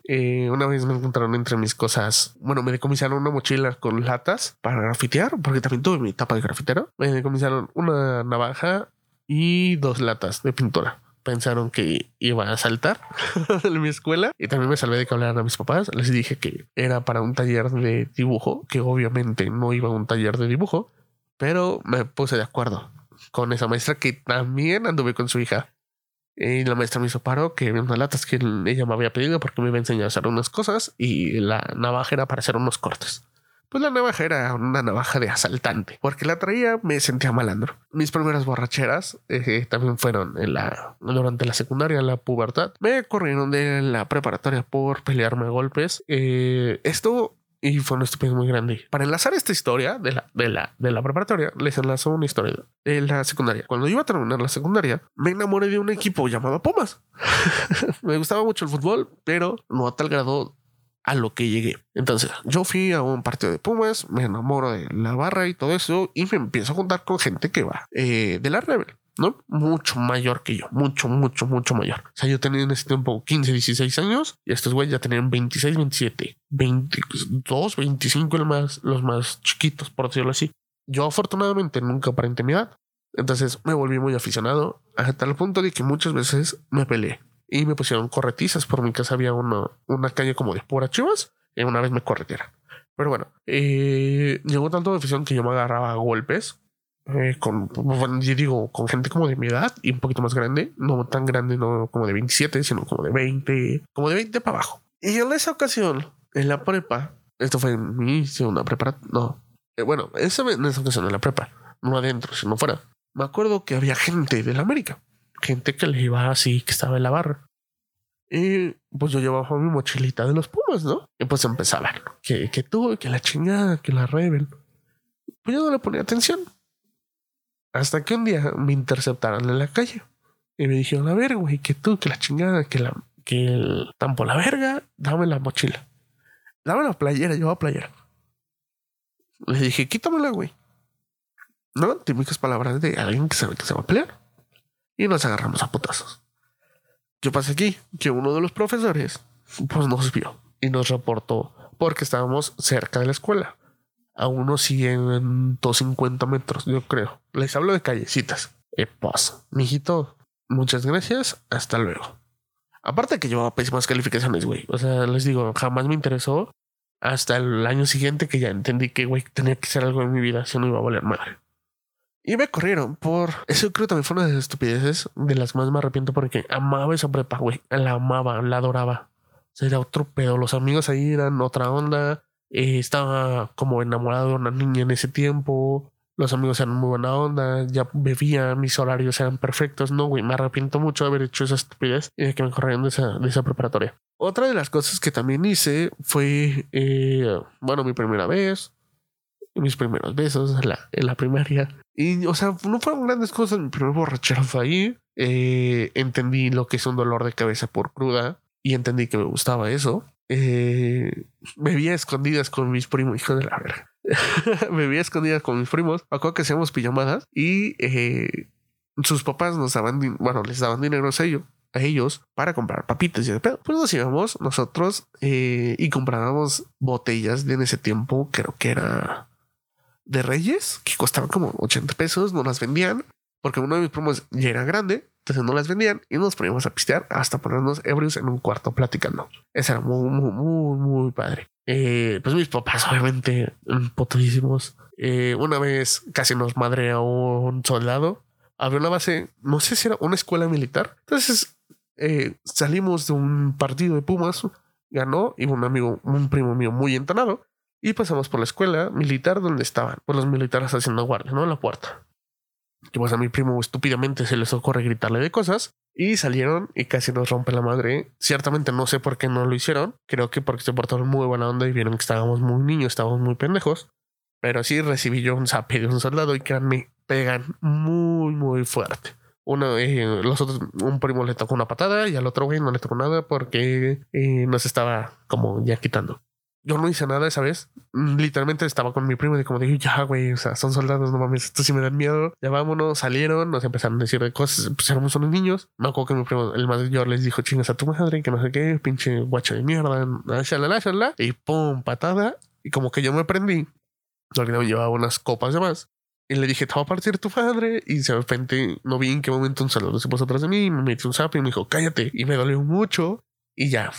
Speaker 2: una vez me encontraron entre mis cosas. Bueno, me decomisaron una mochila con latas para grafitear, porque también tuve mi etapa de grafitero. Me decomisaron una navaja y dos latas de pintura pensaron que iba a saltar en mi escuela y también me salvé de que hablaran a mis papás. Les dije que era para un taller de dibujo, que obviamente no iba a un taller de dibujo, pero me puse de acuerdo con esa maestra que también anduve con su hija. Y la maestra me hizo paro que unas latas que ella me había pedido porque me iba a enseñar a hacer unas cosas y la navaja era para hacer unos cortes. Pues la navaja era una navaja de asaltante, porque la traía, me sentía malandro. Mis primeras borracheras eh, también fueron en la, durante la secundaria, la pubertad. Me corrieron de la preparatoria por pelearme a golpes. Eh, esto y fue una estupidez muy grande. Para enlazar esta historia de la, de la, de la preparatoria, les enlazo una historia de la secundaria. Cuando iba a terminar la secundaria, me enamoré de un equipo llamado Pumas. me gustaba mucho el fútbol, pero no a tal grado a lo que llegué. Entonces, yo fui a un partido de Pumas, me enamoro de la barra y todo eso, y me empiezo a juntar con gente que va eh, de la Rebel. ¿no? Mucho mayor que yo, mucho, mucho, mucho mayor. O sea, yo tenía en ese tiempo 15, 16 años y estos güeyes ya tenían 26, 27, 22, 25 los más, los más chiquitos, por decirlo así. Yo afortunadamente nunca para intimidad. Entonces me volví muy aficionado hasta el punto de que muchas veces me peleé y me pusieron corretizas. Por mi casa había una, una calle como de pura chivas y una vez me corretiera. Pero bueno, eh, llegó tanto de afición que yo me agarraba a golpes eh, con, bueno, yo digo, con gente como de mi edad y un poquito más grande, no tan grande, no como de 27, sino como de 20, como de 20 para abajo. Y en esa ocasión, en la prepa, esto fue mi segunda prepa, no, eh, bueno, esa, en esa ocasión en la prepa, no adentro, sino fuera, me acuerdo que había gente de la América gente que le iba así, que estaba en la barra. Y pues yo llevaba mi mochilita de los Pumas, ¿no? Y pues empezaba que, que tú, que la chingada, que la Rebel. Pues yo no le ponía atención. Hasta que un día me interceptaron en la calle. Y me dijeron, a ver, güey, que tú, que la chingada, que la, que el tampo la verga, dame la mochila. Dame la playera, llevaba playera. Le dije, quítamela, güey. No, típicas palabras de alguien que sabe que se va a pelear y nos agarramos a putazos. ¿Qué pasa aquí? Que uno de los profesores pues nos vio y nos reportó porque estábamos cerca de la escuela, a unos 150 metros, yo creo. Les hablo de callecitas. Y mijito, muchas gracias, hasta luego. Aparte que llevaba pésimas calificaciones, güey. O sea, les digo, jamás me interesó hasta el año siguiente que ya entendí que, güey, tenía que hacer algo en mi vida, si no iba a valer madre. Y me corrieron por. Eso creo también fue una de las estupideces de las más me arrepiento porque amaba esa prepa, güey. La amaba, la adoraba. O era otro pedo. Los amigos ahí eran otra onda. Eh, estaba como enamorado de una niña en ese tiempo. Los amigos eran muy buena onda, ya bebía, mis horarios eran perfectos. No, güey, me arrepiento mucho de haber hecho esa estupidez y de que me corrieron de esa, de esa preparatoria. Otra de las cosas que también hice fue, eh, bueno, mi primera vez, mis primeros besos en la, en la primaria. Y, o sea, no fueron grandes cosas. Mi primer borrachero fue ahí. Eh, entendí lo que es un dolor de cabeza por cruda y entendí que me gustaba eso. Eh, bebía escondidas con mis primos, hijo de la verga. bebía escondidas con mis primos. Me acuerdo que hacíamos pijamadas y eh, sus papás nos daban, bueno, les daban dinero a ellos, a ellos para comprar papitas y de pedo. Pues nos íbamos nosotros eh, y comprábamos botellas de en ese tiempo, creo que era de Reyes, que costaban como 80 pesos, no las vendían porque uno de mis primos ya era grande, entonces no las vendían y nos poníamos a pistear hasta ponernos ebrios en un cuarto platicando. Eso era muy, muy, muy, muy padre. Eh, pues mis papás, obviamente, potrísimos. Eh, una vez casi nos a un soldado. Abrió una base, no sé si era una escuela militar. Entonces eh, salimos de un partido de Pumas, ganó y un amigo, un primo mío muy entonado. Y pasamos por la escuela militar donde estaban, por los militares haciendo guardia, ¿no? En la puerta que pues a mi primo estúpidamente se les ocurre gritarle de cosas y salieron y casi nos rompe la madre. Ciertamente no sé por qué no lo hicieron. Creo que porque se portaron muy buena onda y vieron que estábamos muy niños, estábamos muy pendejos. Pero sí recibí yo un zape de un soldado y que me pegan muy, muy fuerte. Uno, eh, los otros, un primo le tocó una patada y al otro güey no le tocó nada porque eh, nos estaba como ya quitando yo no hice nada esa vez. Literalmente estaba con mi primo y como dije, ya, güey, o sea, son soldados, no mames, esto sí me dan miedo. Ya vámonos, salieron, nos empezaron a decir de cosas, pues éramos unos niños. Me acuerdo que mi primo, el mayor, les dijo, chingas a tu madre, que no sé qué, pinche guacho de mierda, shalala, shalala, y pum, patada. Y como que yo me prendí, me llevaba unas copas de más. Y le dije, te va a partir tu padre. Y de repente no vi en qué momento un saludo se puso atrás de mí. Me metió un zap y me dijo, cállate. Y me dolió mucho. Y ya,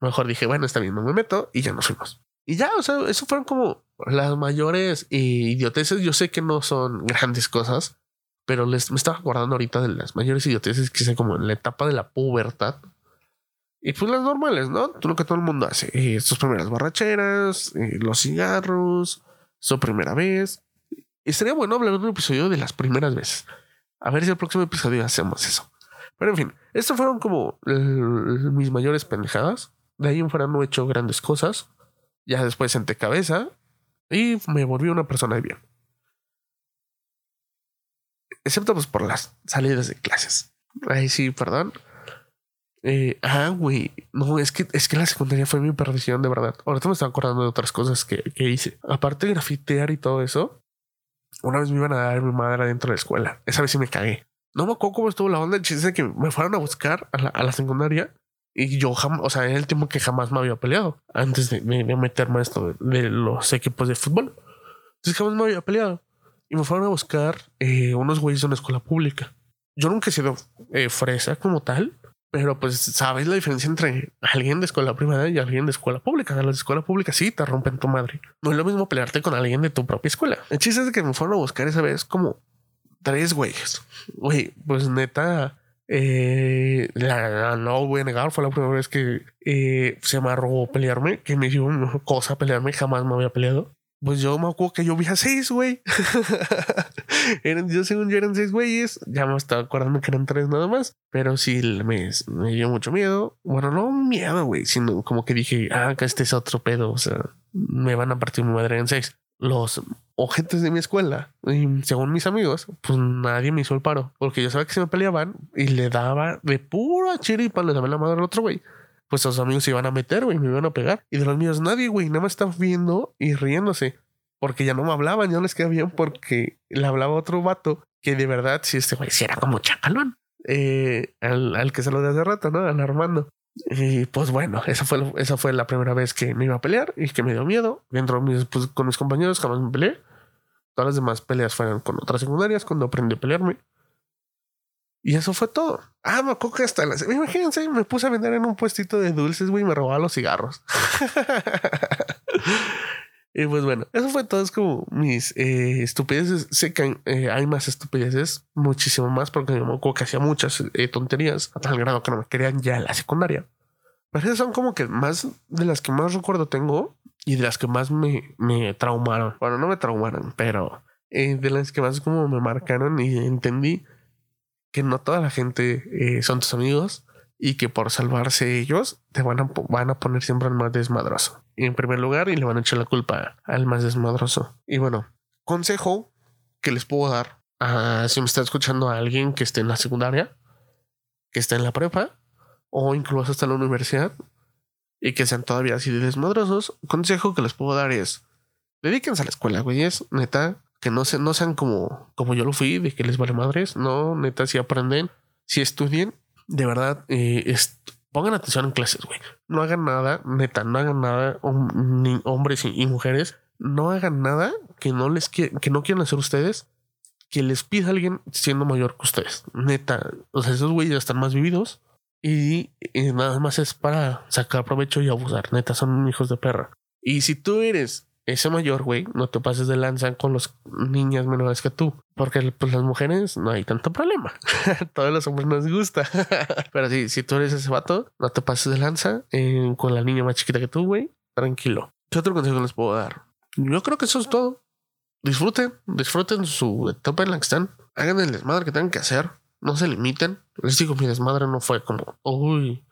Speaker 2: Mejor dije, bueno, está bien, no me meto y ya nos fuimos. Y ya, o sea, eso fueron como las mayores idioteces. Yo sé que no son grandes cosas, pero les, me estaba acordando ahorita de las mayores idioteces que hice como en la etapa de la pubertad. Y pues las normales, ¿no? Lo que todo el mundo hace. Eh, sus primeras borracheras, eh, los cigarros, su primera vez. Y sería bueno hablar de un episodio de las primeras veces. A ver si el próximo episodio hacemos eso. Pero en fin, estas fueron como mis mayores pendejadas. De ahí en fuera no he hecho grandes cosas. Ya después senté cabeza y me volví una persona de bien. Excepto pues por las salidas de clases. Ahí sí, perdón. Eh, ah, güey. No, es que, es que la secundaria fue mi perdición, de verdad. Ahorita me estaba acordando de otras cosas que, que hice. Aparte de grafitear y todo eso, una vez me iban a dar mi madre dentro de la escuela. Esa vez sí me cagué. No me acuerdo cómo estuvo la onda. El chiste que me fueron a buscar a la, a la secundaria y yo jamás, o sea, en el tiempo que jamás me había peleado antes de, meterme a esto de, los equipos de fútbol. Entonces jamás me había peleado. Y me fueron a buscar eh, unos güeyes de una escuela pública. Yo nunca he sido eh, fresa como tal, pero pues sabes la diferencia entre alguien de escuela privada y alguien de escuela pública. Las escuelas públicas sí te rompen tu madre. No es lo mismo pelearte con alguien de tu propia escuela. El chiste es que me fueron a buscar esa vez como tres güeyes. Güey, pues neta, eh, la, no voy a negar, fue la primera vez que eh, se me arrogó pelearme, que me dio una cosa pelearme, jamás me había peleado. Pues yo me acuerdo que yo vi a seis, güey. yo según yo eran seis güeyes, ya me estaba acordando que eran tres nada más, pero sí me, me dio mucho miedo. Bueno, no miedo, güey, sino como que dije, ah, que este es otro pedo, o sea, me van a partir mi madre en seis los ojetes de mi escuela, y según mis amigos, pues nadie me hizo el paro, porque yo sabía que se me peleaban y le daba de pura chiripa, le daba la madre al otro güey. Pues sus amigos se iban a meter, güey, me iban a pegar. Y de los míos, nadie, güey, nada más estaba viendo y riéndose. Porque ya no me hablaban, ya no les quedaba bien porque le hablaba otro vato que de verdad, si este güey, si era como chacalón. Eh, al, al, que se lo de hace rato, ¿no? Al Armando. Y pues bueno, esa fue, esa fue la primera vez que me iba a pelear y que me dio miedo. Dentro pues, con mis compañeros jamás me peleé. Todas las demás peleas fueron con otras secundarias cuando aprendí a pelearme. Y eso fue todo. Ah, me acuerdo que hasta las... Imagínense, me puse a vender en un puestito de dulces, güey, y me robaba los cigarros. y pues bueno, eso fue todo. Es como mis eh, estupideces. Sé que eh, hay más estupideces, muchísimo más, porque me acuerdo que hacía muchas eh, tonterías a tal grado que no me querían ya en la secundaria. Pero esas son como que más de las que más recuerdo tengo y de las que más me, me traumaron. Bueno, no me traumaron, pero de las que más como me marcaron y entendí que no toda la gente son tus amigos y que por salvarse ellos te van a, van a poner siempre al más desmadroso. En primer lugar, y le van a echar la culpa al más desmadroso. Y bueno, consejo que les puedo dar a si me está escuchando a alguien que esté en la secundaria, que esté en la prepa o incluso hasta la universidad y que sean todavía así de desmadrosos, consejo que les puedo dar es dedíquense a la escuela, güeyes, neta, que no, se, no sean como, como yo lo fui, de que les vale madres, no, neta, si aprenden, si estudien, de verdad, eh, pongan atención en clases, güey. No hagan nada, neta, no hagan nada, ni hombres y, mujeres, no hagan nada que no les que no quieran hacer ustedes, que les pida alguien siendo mayor que ustedes. Neta, o sea, esos güeyes están más vividos y, y, nada más es para sacar provecho y abusar. Neta, son hijos de perra. Y si tú eres ese mayor, güey, no te pases de lanza con los niñas menores que tú. Porque pues las mujeres no hay tanto problema. Todos los hombres nos gusta. Pero sí, si tú eres ese vato, no te pases de lanza eh, con la niña más chiquita que tú, güey. Tranquilo. ¿Qué otro consejo les puedo dar? Yo creo que eso es todo. Disfruten, disfruten su etapa en la que están. Hagan el desmadre que tengan que hacer. No se limiten. Les digo, mi desmadre no fue como, uy,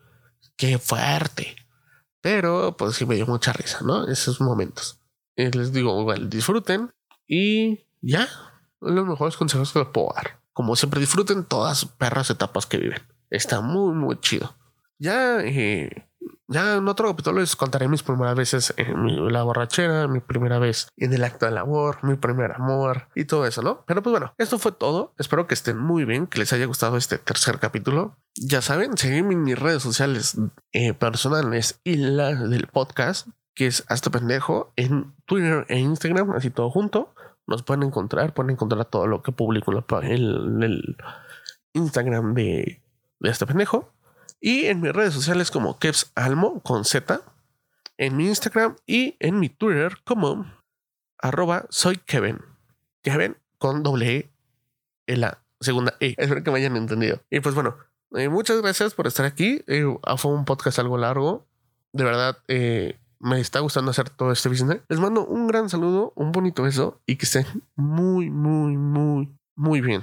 Speaker 2: qué fuerte. Pero pues sí me dio mucha risa, ¿no? Esos momentos. Les digo, igual, disfruten y ya. Los mejores consejos que les puedo dar. Como siempre, disfruten todas sus perras etapas que viven. Está muy, muy chido. Ya eh, ya en otro capítulo les contaré mis primeras veces en la borrachera, mi primera vez en el acto de labor, mi primer amor y todo eso, ¿no? Pero pues bueno, esto fue todo. Espero que estén muy bien, que les haya gustado este tercer capítulo. Ya saben, seguirme en mis redes sociales eh, personales y la del podcast, que es hasta pendejo, en Twitter e Instagram, así todo junto. Nos pueden encontrar, pueden encontrar todo lo que publico en el, Instagram de, de hasta pendejo. Y en mis redes sociales como Kevs Almo con Z. En mi Instagram y en mi Twitter como arroba soy Kevin. Kevin con doble E en la segunda E. Espero que me hayan entendido. Y pues bueno, eh, muchas gracias por estar aquí. Eh, fue un podcast algo largo. De verdad, eh, me está gustando hacer todo este business. Les mando un gran saludo, un bonito beso y que estén muy, muy, muy, muy bien.